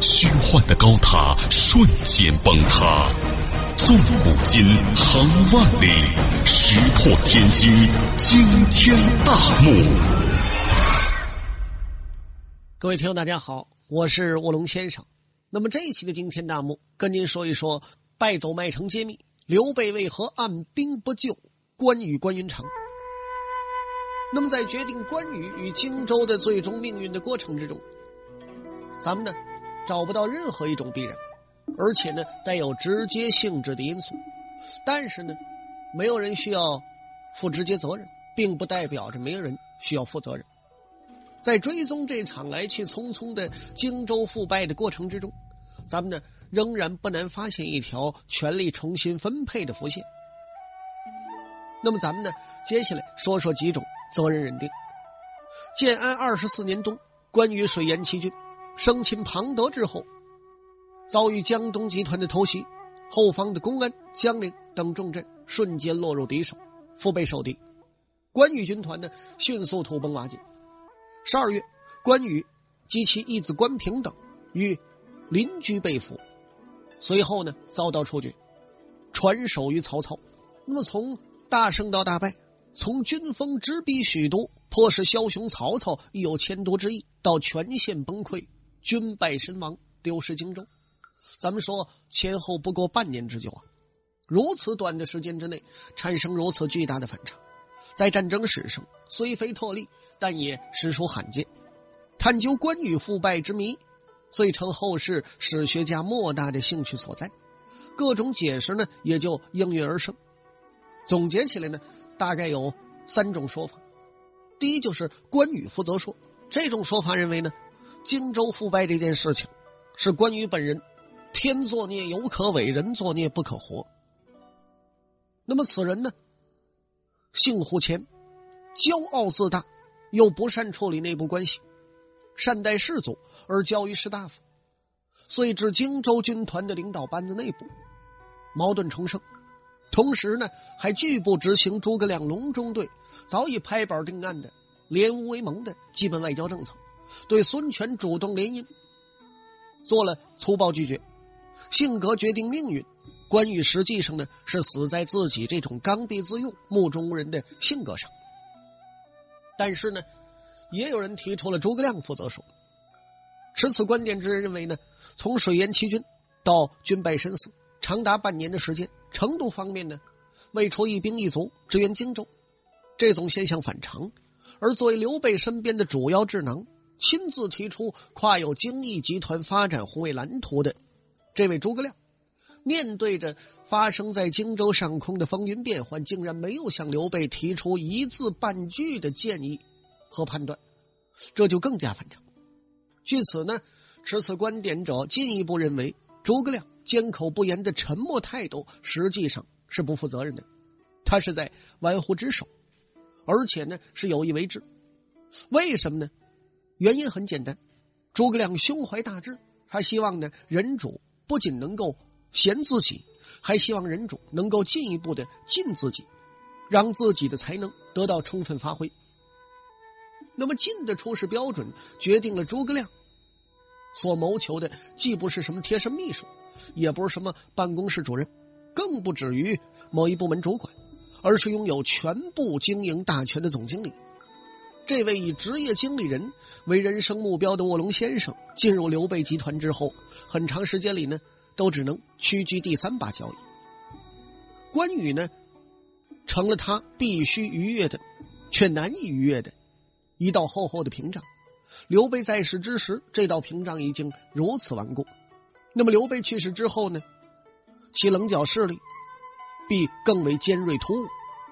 虚幻的高塔瞬间崩塌，纵古今，横万里，石破天惊，惊天大幕。各位听众，大家好，我是卧龙先生。那么这一期的惊天大幕，跟您说一说败走麦城揭秘，刘备为何按兵不救关羽关云长。那么在决定关羽与荆州的最终命运的过程之中，咱们呢？找不到任何一种必然，而且呢带有直接性质的因素，但是呢，没有人需要负直接责任，并不代表着没有人需要负责任。在追踪这场来去匆匆的荆州覆败的过程之中，咱们呢仍然不难发现一条权力重新分配的浮现。那么咱们呢接下来说说几种责任认定。建安二十四年冬，关羽水淹七军。生擒庞德之后，遭遇江东集团的偷袭，后方的公安、江陵等重镇瞬间落入敌手，腹背受敌。关羽军团呢，迅速土崩瓦解。十二月，关羽及其义子关平等与邻居被俘，随后呢，遭到处决，传首于曹操。那么，从大胜到大败，从军锋直逼许都，迫使枭雄曹操亦有迁都之意，到全线崩溃。军败身亡，丢失荆州。咱们说前后不过半年之久啊，如此短的时间之内产生如此巨大的反差，在战争史上虽非特例，但也实属罕见。探究关羽腐败之谜，遂成后世史学家莫大的兴趣所在。各种解释呢，也就应运而生。总结起来呢，大概有三种说法。第一就是关羽负责说，这种说法认为呢。荆州腐败这件事情，是关羽本人天作孽犹可违，人作孽不可活。那么此人呢，姓胡谦，骄傲自大，又不善处理内部关系，善待士卒而骄于士大夫，所以致荆州军团的领导班子内部矛盾重生。同时呢，还拒不执行诸葛亮隆中对早已拍板定案的联吴为盟的基本外交政策。对孙权主动联姻做了粗暴拒绝，性格决定命运。关羽实际上呢是死在自己这种刚愎自用、目中无人的性格上。但是呢，也有人提出了诸葛亮负责说。持此观点之人认为呢，从水淹七军到军败身死，长达半年的时间，成都方面呢，未出一兵一卒支援荆州，这种现象反常。而作为刘备身边的主要智囊。亲自提出跨有精益集团发展宏伟蓝图的这位诸葛亮，面对着发生在荆州上空的风云变幻，竟然没有向刘备提出一字半句的建议和判断，这就更加反常。据此呢，持此观点者进一步认为，诸葛亮缄口不言的沉默态度实际上是不负责任的，他是在玩忽职守，而且呢是有意为之。为什么呢？原因很简单，诸葛亮胸怀大志，他希望呢人主不仅能够贤自己，还希望人主能够进一步的尽自己，让自己的才能得到充分发挥。那么进的处事标准决定了诸葛亮所谋求的，既不是什么贴身秘书，也不是什么办公室主任，更不止于某一部门主管，而是拥有全部经营大权的总经理。这位以职业经理人为人生目标的卧龙先生，进入刘备集团之后，很长时间里呢，都只能屈居第三把交椅。关羽呢，成了他必须逾越的，却难以逾越的一道厚厚的屏障。刘备在世之时，这道屏障已经如此顽固。那么刘备去世之后呢，其棱角势力必更为尖锐突兀。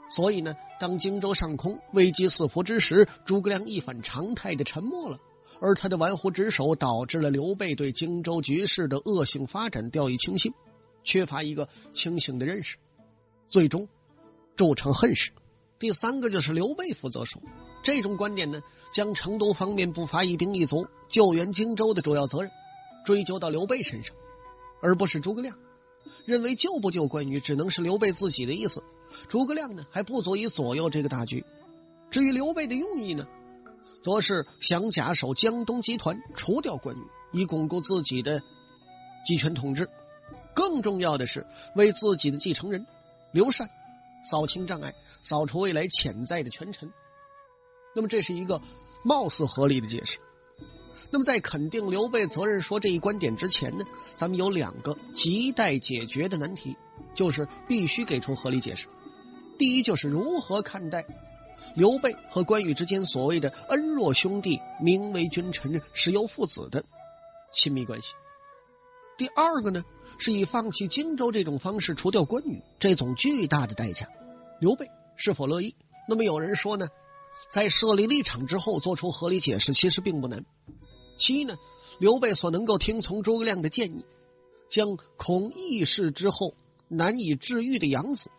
所以呢，当荆州上空危机四伏之时，诸葛亮一反常态的沉默了，而他的玩忽职守导致了刘备对荆州局势的恶性发展掉以轻心。缺乏一个清醒的认识，最终铸成恨事。第三个就是刘备负责说，这种观点呢，将成都方面不发一兵一卒救援荆州的主要责任追究到刘备身上，而不是诸葛亮。认为救不救关羽只能是刘备自己的意思，诸葛亮呢还不足以左右这个大局。至于刘备的用意呢，则是想假手江东集团，除掉关羽，以巩固自己的集权统治。更重要的是，为自己的继承人刘禅扫清障碍，扫除未来潜在的权臣。那么，这是一个貌似合理的解释。那么，在肯定刘备责任说这一观点之前呢，咱们有两个亟待解决的难题，就是必须给出合理解释。第一，就是如何看待刘备和关羽之间所谓的恩若兄弟、名为君臣、实有父子的亲密关系。第二个呢？是以放弃荆州这种方式除掉关羽这种巨大的代价，刘备是否乐意？那么有人说呢，在设立立场之后做出合理解释其实并不难。其一呢，刘备所能够听从诸葛亮的建议，将恐义事之后难以治愈的养子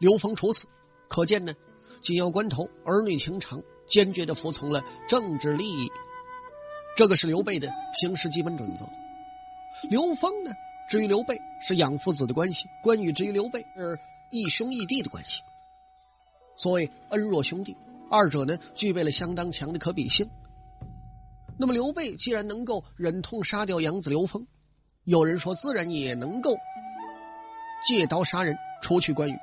刘封处死，可见呢，紧要关头儿女情长，坚决的服从了政治利益，这个是刘备的行事基本准则。刘封呢？至于刘备是养父子的关系，关羽至于刘备是义兄义弟的关系。所谓恩若兄弟，二者呢具备了相当强的可比性。那么刘备既然能够忍痛杀掉养子刘封，有人说自然也能够借刀杀人，除去关羽。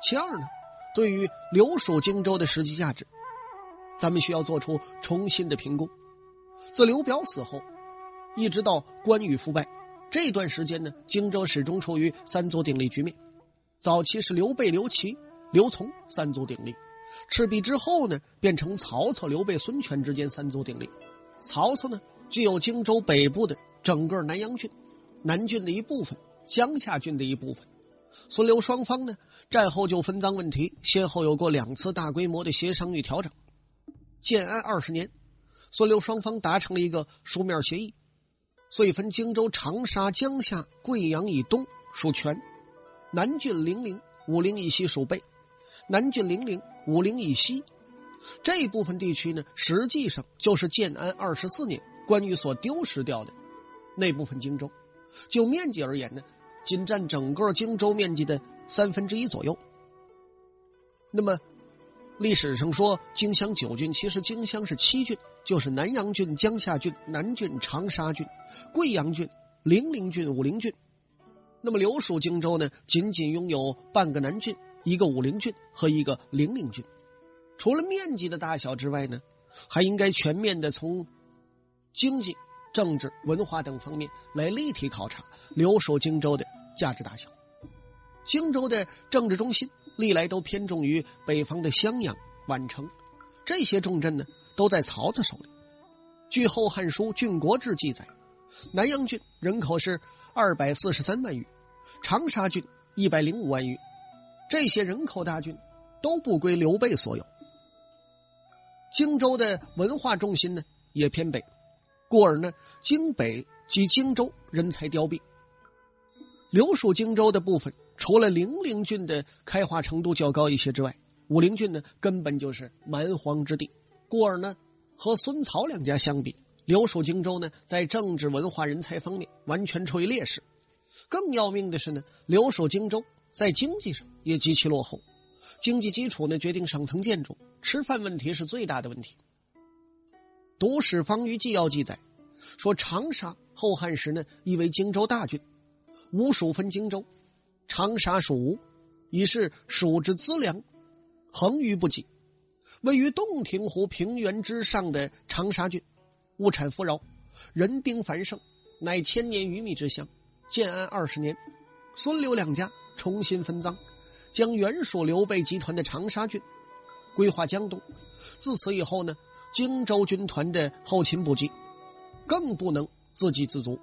其二呢，对于留守荆州的实际价值，咱们需要做出重新的评估。自刘表死后，一直到关羽覆败。这段时间呢，荆州始终处于三足鼎立局面。早期是刘备、刘琦、刘琮三足鼎立，赤壁之后呢，变成曹操、刘备、孙权之间三足鼎立。曹操呢，具有荆州北部的整个南阳郡、南郡的一部分、江夏郡的一部分。孙刘双方呢，战后就分赃问题，先后有过两次大规模的协商与调整。建安二十年，孙刘双方达成了一个书面协议。遂分荆州、长沙、江夏、贵阳以东属权，南郡、零陵、武陵以西属备，南郡、零陵、武陵以西这一部分地区呢，实际上就是建安二十四年关羽所丢失掉的那部分荆州。就面积而言呢，仅占整个荆州面积的三分之一左右。那么。历史上说荆襄九郡，其实荆襄是七郡，就是南阳郡、江夏郡、南郡、长沙郡、贵阳郡、零陵郡、武陵郡。那么留守荆州呢，仅仅拥有半个南郡、一个武陵郡和一个零陵郡。除了面积的大小之外呢，还应该全面的从经济、政治、文化等方面来立体考察留守荆州的价值大小。荆州的政治中心。历来都偏重于北方的襄阳、宛城，这些重镇呢都在曹操手里。据《后汉书·郡国志》记载，南阳郡人口是二百四十三万余，长沙郡一百零五万余，这些人口大郡都不归刘备所有。荆州的文化重心呢也偏北，故而呢荆北及荆州人才凋敝。留守荆州的部分。除了零陵郡的开化程度较高一些之外，武陵郡呢根本就是蛮荒之地，故而呢，和孙曹两家相比，留守荆州呢在政治文化人才方面完全处于劣势。更要命的是呢，留守荆州在经济上也极其落后，经济基础呢决定上层建筑，吃饭问题是最大的问题。《读史方舆纪要》记载，说长沙后汉时呢亦为荆州大郡，吴蜀分荆州。长沙属吴，已是蜀之资粮，横于不及。位于洞庭湖平原之上的长沙郡，物产富饶，人丁繁盛，乃千年鱼米之乡。建安二十年，孙刘两家重新分赃，将原属刘备集团的长沙郡归划江东。自此以后呢，荆州军团的后勤补给更不能自给自足，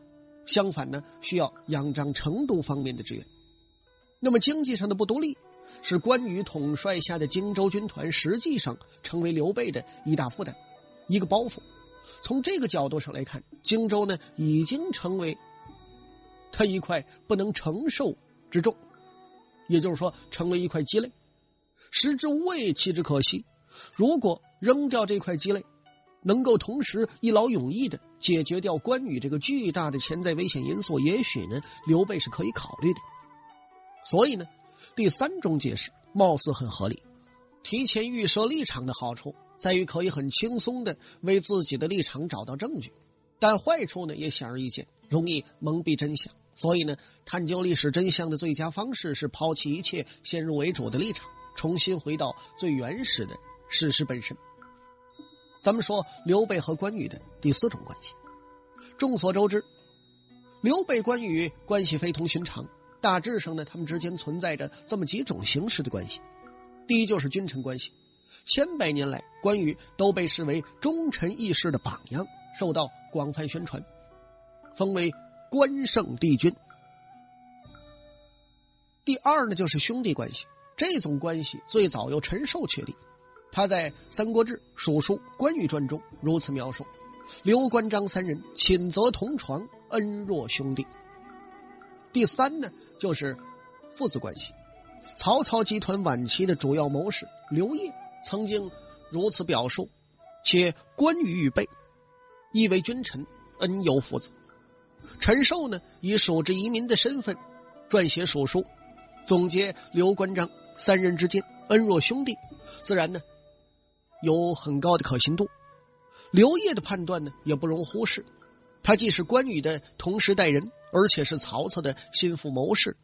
相反呢，需要仰仗成都方面的支援。那么经济上的不独立，使关羽统帅下的荆州军团实际上成为刘备的一大负担，一个包袱。从这个角度上来看，荆州呢已经成为他一块不能承受之重，也就是说，成了一块鸡肋，食之无味，弃之可惜。如果扔掉这块鸡肋，能够同时一劳永逸的解决掉关羽这个巨大的潜在危险因素，也许呢，刘备是可以考虑的。所以呢，第三种解释貌似很合理。提前预设立场的好处在于可以很轻松的为自己的立场找到证据，但坏处呢也显而易见，容易蒙蔽真相。所以呢，探究历史真相的最佳方式是抛弃一切先入为主的立场，重新回到最原始的事实本身。咱们说刘备和关羽的第四种关系。众所周知，刘备、关羽关系非同寻常。大致上呢，他们之间存在着这么几种形式的关系。第一就是君臣关系。千百年来，关羽都被视为忠臣义士的榜样，受到广泛宣传，封为关圣帝君。第二呢，就是兄弟关系。这种关系最早由陈寿确立。他在《三国志·蜀书·关羽传》中如此描述：“刘关张三人寝则同床，恩若兄弟。”第三呢，就是父子关系。曹操集团晚期的主要谋士刘烨曾经如此表述：“且关羽与备，亦为君臣，恩有父子。”陈寿呢，以蜀之遗民的身份撰写蜀书，总结刘关张三人之间恩若兄弟，自然呢。有很高的可信度，刘烨的判断呢也不容忽视。他既是关羽的同时代人，而且是曹操的心腹谋士，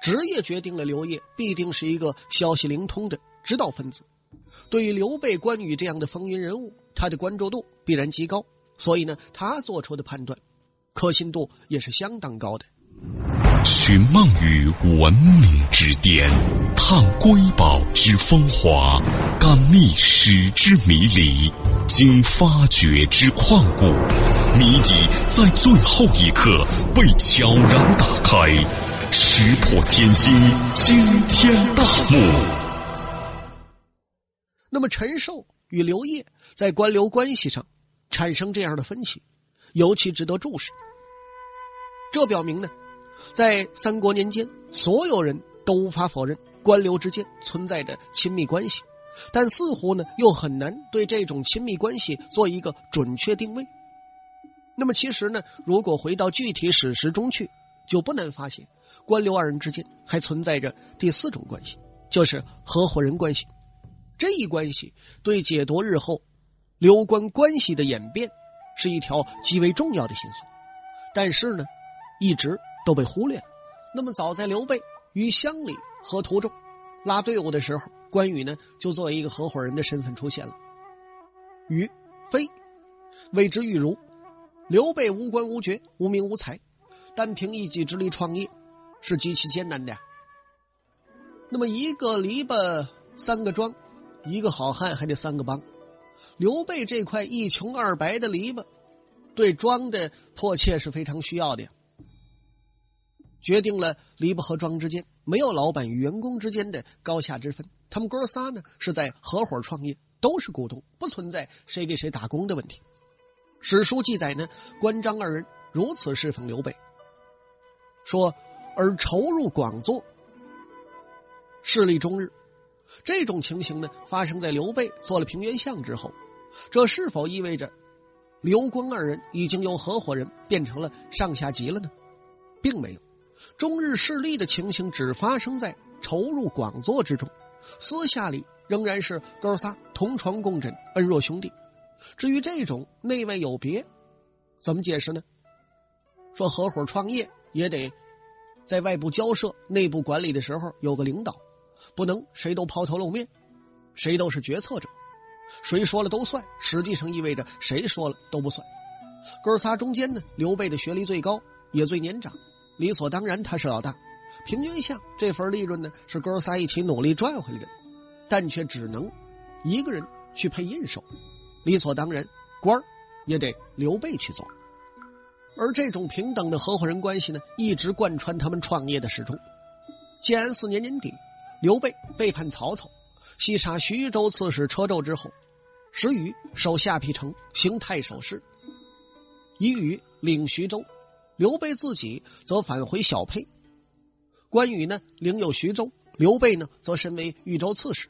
职业决定了刘烨必定是一个消息灵通的指导分子。对于刘备、关羽这样的风云人物，他的关注度必然极高，所以呢，他做出的判断可信度也是相当高的。寻梦于文明之巅，探瑰宝之风华，感历史之迷离，经发掘之旷古，谜底在最后一刻被悄然打开，石破天惊，惊天大幕。那么，陈寿与刘烨在官僚关系上产生这样的分歧，尤其值得注视。这表明呢。在三国年间，所有人都无法否认官僚之间存在着亲密关系，但似乎呢又很难对这种亲密关系做一个准确定位。那么其实呢，如果回到具体史实中去，就不难发现，官僚二人之间还存在着第四种关系，就是合伙人关系。这一关系对解读日后刘关关系的演变是一条极为重要的线索，但是呢，一直。都被忽略了。那么，早在刘备与乡里河图中拉队伍的时候，关羽呢就作为一个合伙人的身份出现了。羽飞谓之玉如，刘备无官无爵无名无才，单凭一己之力创业是极其艰难的呀。那么，一个篱笆三个桩，一个好汉还得三个帮。刘备这块一穷二白的篱笆，对庄的迫切是非常需要的呀。决定了篱笆和庄之间没有老板与员工之间的高下之分，他们哥仨呢是在合伙创业，都是股东，不存在谁给谁打工的问题。史书记载呢，关张二人如此侍奉刘备，说而筹入广作，势力终日。这种情形呢，发生在刘备做了平原相之后，这是否意味着刘关二人已经由合伙人变成了上下级了呢？并没有。中日势力的情形只发生在筹入广作之中，私下里仍然是哥仨同床共枕，恩若兄弟。至于这种内外有别，怎么解释呢？说合伙创业也得在外部交涉、内部管理的时候有个领导，不能谁都抛头露面，谁都是决策者，谁说了都算。实际上意味着谁说了都不算。哥仨中间呢，刘备的学历最高，也最年长。理所当然，他是老大。平均下这份利润呢，是哥仨一起努力赚回来的，但却只能一个人去配印绶。理所当然，官儿也得刘备去做。而这种平等的合伙人关系呢，一直贯穿他们创业的始终。建安四年年底，刘备背叛曹操，西杀徐州刺史车胄之后，石宇守下邳城，行太守事，以宇领徐州。刘备自己则返回小沛。关羽呢，领有徐州；刘备呢，则身为豫州刺史。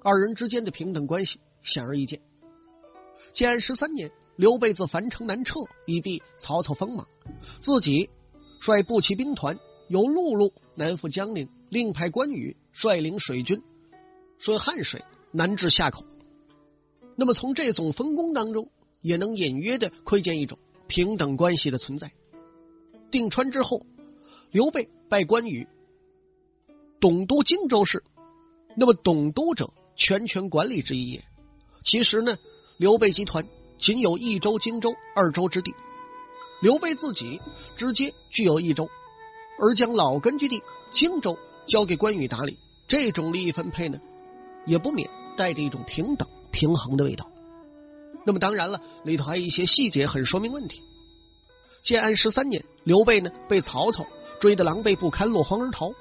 二人之间的平等关系显而易见。建安十三年，刘备自樊城南撤，以避曹操锋芒，自己率步骑兵团由陆路南赴江陵，另派关羽率领水军顺汉水南至夏口。那么从这种分工当中，也能隐约的窥见一种平等关系的存在。定川之后，刘备拜关羽董督荆州事。那么董督者，全权管理之一也。其实呢，刘备集团仅有一州、荆州二州之地。刘备自己直接具有一州，而将老根据地荆州交给关羽打理，这种利益分配呢，也不免带着一种平等。平衡的味道。那么当然了，里头还有一些细节很说明问题。建安十三年，刘备呢被曹操追得狼狈不堪，落荒而逃。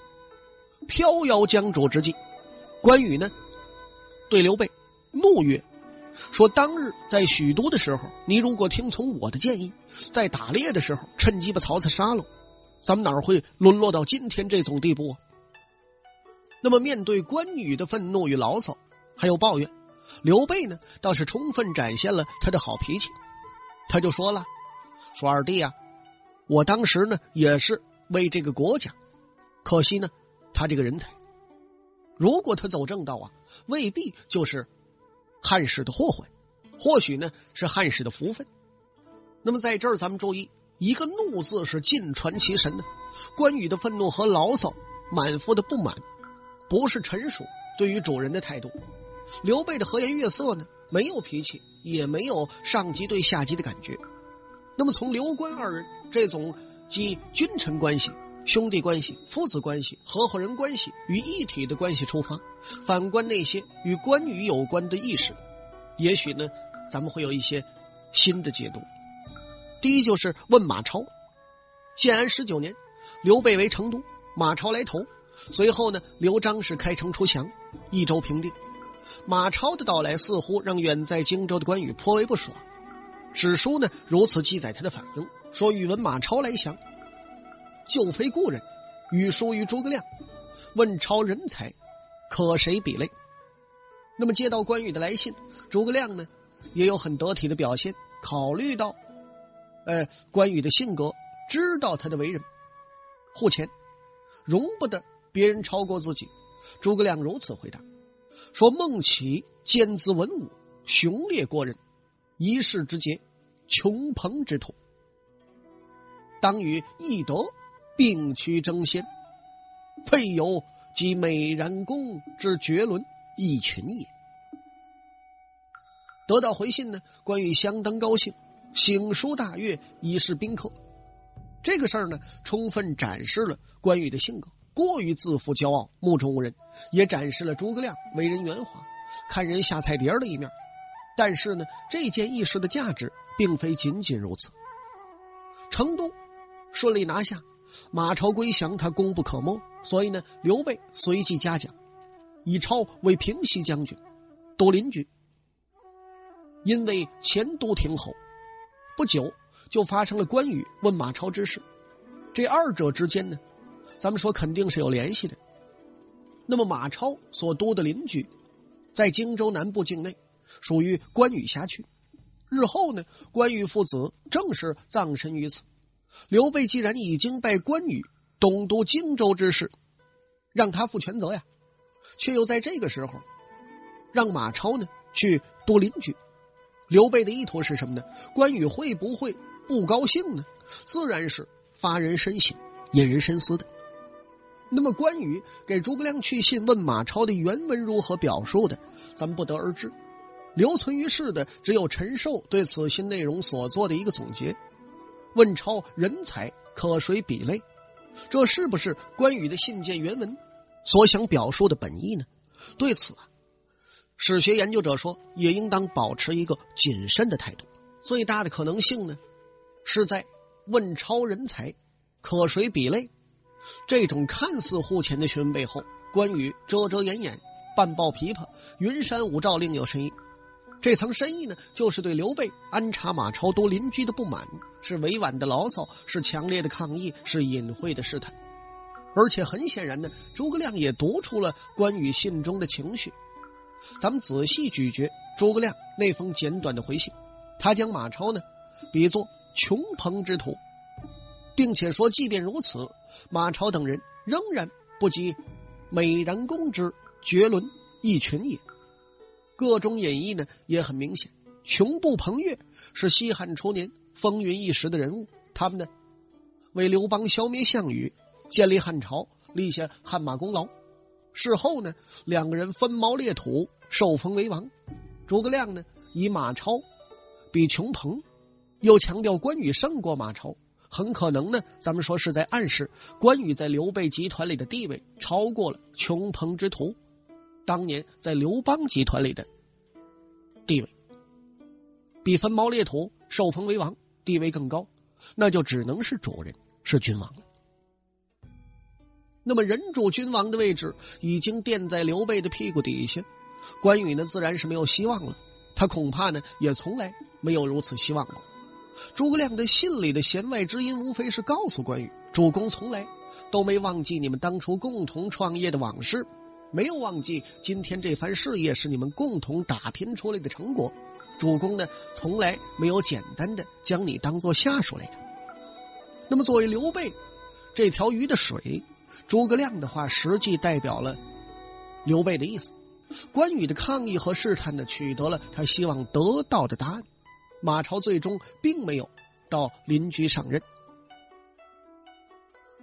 飘摇江渚之际，关羽呢对刘备怒曰：“说当日在许都的时候，你如果听从我的建议，在打猎的时候趁机把曹操杀了，咱们哪会沦落到今天这种地步啊？”那么面对关羽的愤怒与牢骚，还有抱怨。刘备呢，倒是充分展现了他的好脾气，他就说了：“说二弟啊，我当时呢也是为这个国家，可惜呢，他这个人才，如果他走正道啊，未必就是汉室的祸患，或许呢是汉室的福分。那么在这儿，咱们注意，一个怒字是尽传其神的。关羽的愤怒和牢骚，满腹的不满，不是陈属对于主人的态度。”刘备的和颜悦色呢，没有脾气，也没有上级对下级的感觉。那么从刘关二人这种集君臣关系、兄弟关系、父子关系、合伙人关系于一体的关系出发，反观那些与关羽有关的意识，也许呢，咱们会有一些新的解读。第一就是问马超。建安十九年，刘备为成都，马超来投，随后呢，刘璋是开城出降，益州平定。马超的到来似乎让远在荆州的关羽颇为不爽。史书呢如此记载他的反应：说宇文马超来降，就非故人，语书于诸葛亮，问超人才，可谁比类？那么接到关羽的来信，诸葛亮呢也有很得体的表现，考虑到，呃关羽的性格，知道他的为人，护前，容不得别人超过自己。诸葛亮如此回答。说孟起兼资文武，雄烈过人，一世之杰，穷朋之徒，当与翼德并驱争先，废有及美髯公之绝伦一群也。得到回信呢，关羽相当高兴，醒书大悦，以示宾客。这个事儿呢，充分展示了关羽的性格。过于自负、骄傲、目中无人，也展示了诸葛亮为人圆滑、看人下菜碟的一面。但是呢，这件义事的价值并非仅仅如此。成都顺利拿下，马超归降，他功不可没。所以呢，刘备随即嘉奖，以超为平西将军、都邻居。因为前都亭侯，不久就发生了关羽问马超之事。这二者之间呢？咱们说肯定是有联系的。那么马超所督的邻居，在荆州南部境内，属于关羽辖区。日后呢，关羽父子正是葬身于此。刘备既然已经拜关羽东都荆州之事，让他负全责呀，却又在这个时候让马超呢去督邻居。刘备的意图是什么呢？关羽会不会不高兴呢？自然是发人深省、引人深思的。那么关羽给诸葛亮去信问马超的原文如何表述的，咱们不得而知。留存于世的只有陈寿对此信内容所做的一个总结：问超人才可谁比类？这是不是关羽的信件原文所想表述的本意呢？对此啊，史学研究者说，也应当保持一个谨慎的态度。最大的可能性呢，是在问超人才可谁比类？这种看似护前的询问背后，关羽遮遮掩掩、半抱琵琶、云山雾罩，另有深意。这层深意呢，就是对刘备安插马超多邻居的不满，是委婉的牢骚，是强烈的抗议，是隐晦的试探。而且很显然呢，诸葛亮也读出了关羽信中的情绪。咱们仔细咀嚼诸葛亮那封简短的回信，他将马超呢比作穷朋之徒，并且说，即便如此，马超等人仍然不及美髯公之绝伦一群也。各种演绎呢也很明显，穷布彭越是西汉初年风云一时的人物，他们呢为刘邦消灭项羽。建立汉朝，立下汗马功劳。事后呢，两个人分毛裂土，受封为王。诸葛亮呢，以马超比穷彭，又强调关羽胜过马超，很可能呢，咱们说是在暗示关羽在刘备集团里的地位超过了穷彭之徒，当年在刘邦集团里的地位，比分毛裂土受封为王地位更高，那就只能是主人，是君王了。那么，人主君王的位置已经垫在刘备的屁股底下，关羽呢自然是没有希望了。他恐怕呢也从来没有如此希望过。诸葛亮的信里的弦外之音，无非是告诉关羽：主公从来都没忘记你们当初共同创业的往事，没有忘记今天这番事业是你们共同打拼出来的成果。主公呢从来没有简单的将你当做下属来的。那么，作为刘备这条鱼的水。诸葛亮的话实际代表了刘备的意思，关羽的抗议和试探呢，取得了他希望得到的答案。马超最终并没有到邻居上任。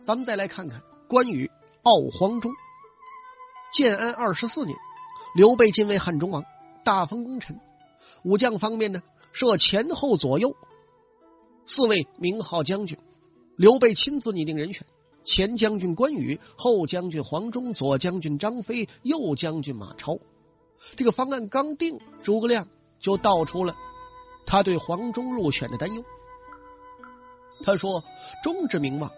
咱们再来看看关羽傲黄忠。建安二十四年，刘备晋为汉中王，大封功臣。武将方面呢，设前后左右四位名号将军，刘备亲自拟定人选。前将军关羽，后将军黄忠，左将军张飞，右将军马超。这个方案刚定，诸葛亮就道出了他对黄忠入选的担忧。他说：“忠之名望，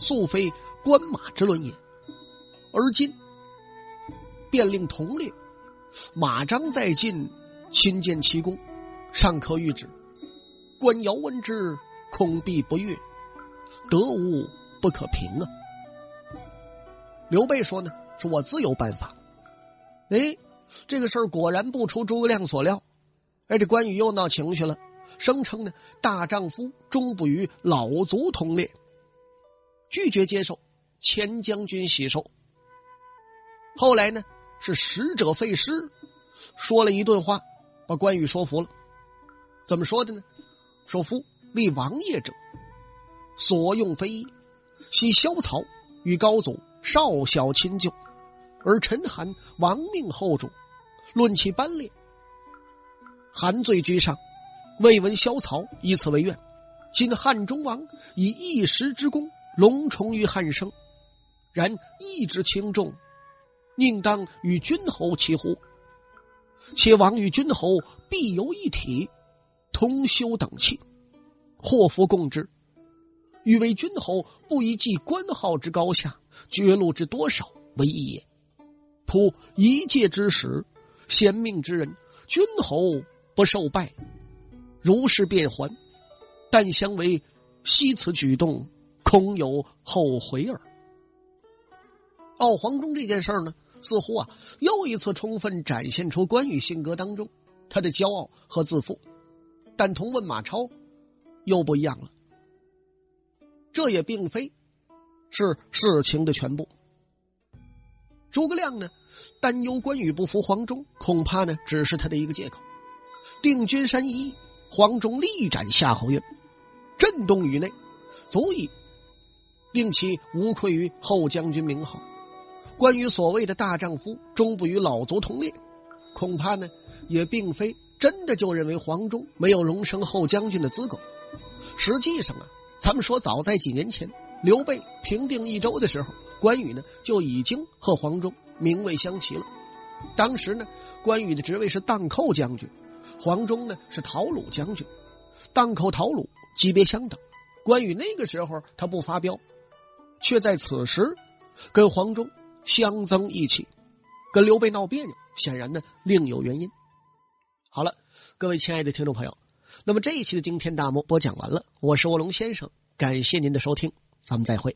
素非关马之论也。而今便令同列，马张在晋，亲见其功，尚可谕旨。关遥闻之，恐必不悦，得无。”不可平啊！刘备说呢，说我自有办法。哎，这个事儿果然不出诸葛亮所料。哎，这关羽又闹情绪了，声称呢，大丈夫终不与老卒同列，拒绝接受前将军喜寿。后来呢，是使者费诗，说了一顿话，把关羽说服了。怎么说的呢？说夫立王爷者，所用非一。系萧曹与高祖少小亲旧，而陈韩亡命后主，论其班列，韩罪居上，未闻萧曹以此为怨。今汉中王以一时之功隆重于汉生，然义之轻重，宁当与君侯齐乎？且王与君侯必有一体，同修等气，祸福共之。欲为君侯，不以记官号之高下、爵禄之多少为义也。仆一介之使，贤命之人，君侯不受拜，如是便还。但相为惜此举动，恐有后悔耳。傲黄忠这件事呢，似乎啊又一次充分展现出关羽性格当中他的骄傲和自负，但同问马超又不一样了。这也并非是事情的全部。诸葛亮呢，担忧关羽不服黄忠，恐怕呢只是他的一个借口。定军山一役，黄忠力斩夏侯渊，震动宇内，足以令其无愧于后将军名号。关羽所谓的大丈夫终不与老卒同列，恐怕呢也并非真的就认为黄忠没有荣升后将军的资格。实际上啊。咱们说，早在几年前，刘备平定益州的时候，关羽呢就已经和黄忠名位相齐了。当时呢，关羽的职位是荡寇将军，黄忠呢是讨虏将军。荡寇、讨虏级别相等，关羽那个时候他不发飙，却在此时跟黄忠相争一起，跟刘备闹别扭，显然呢另有原因。好了，各位亲爱的听众朋友。那么这一期的惊天大幕播讲完了，我是卧龙先生，感谢您的收听，咱们再会。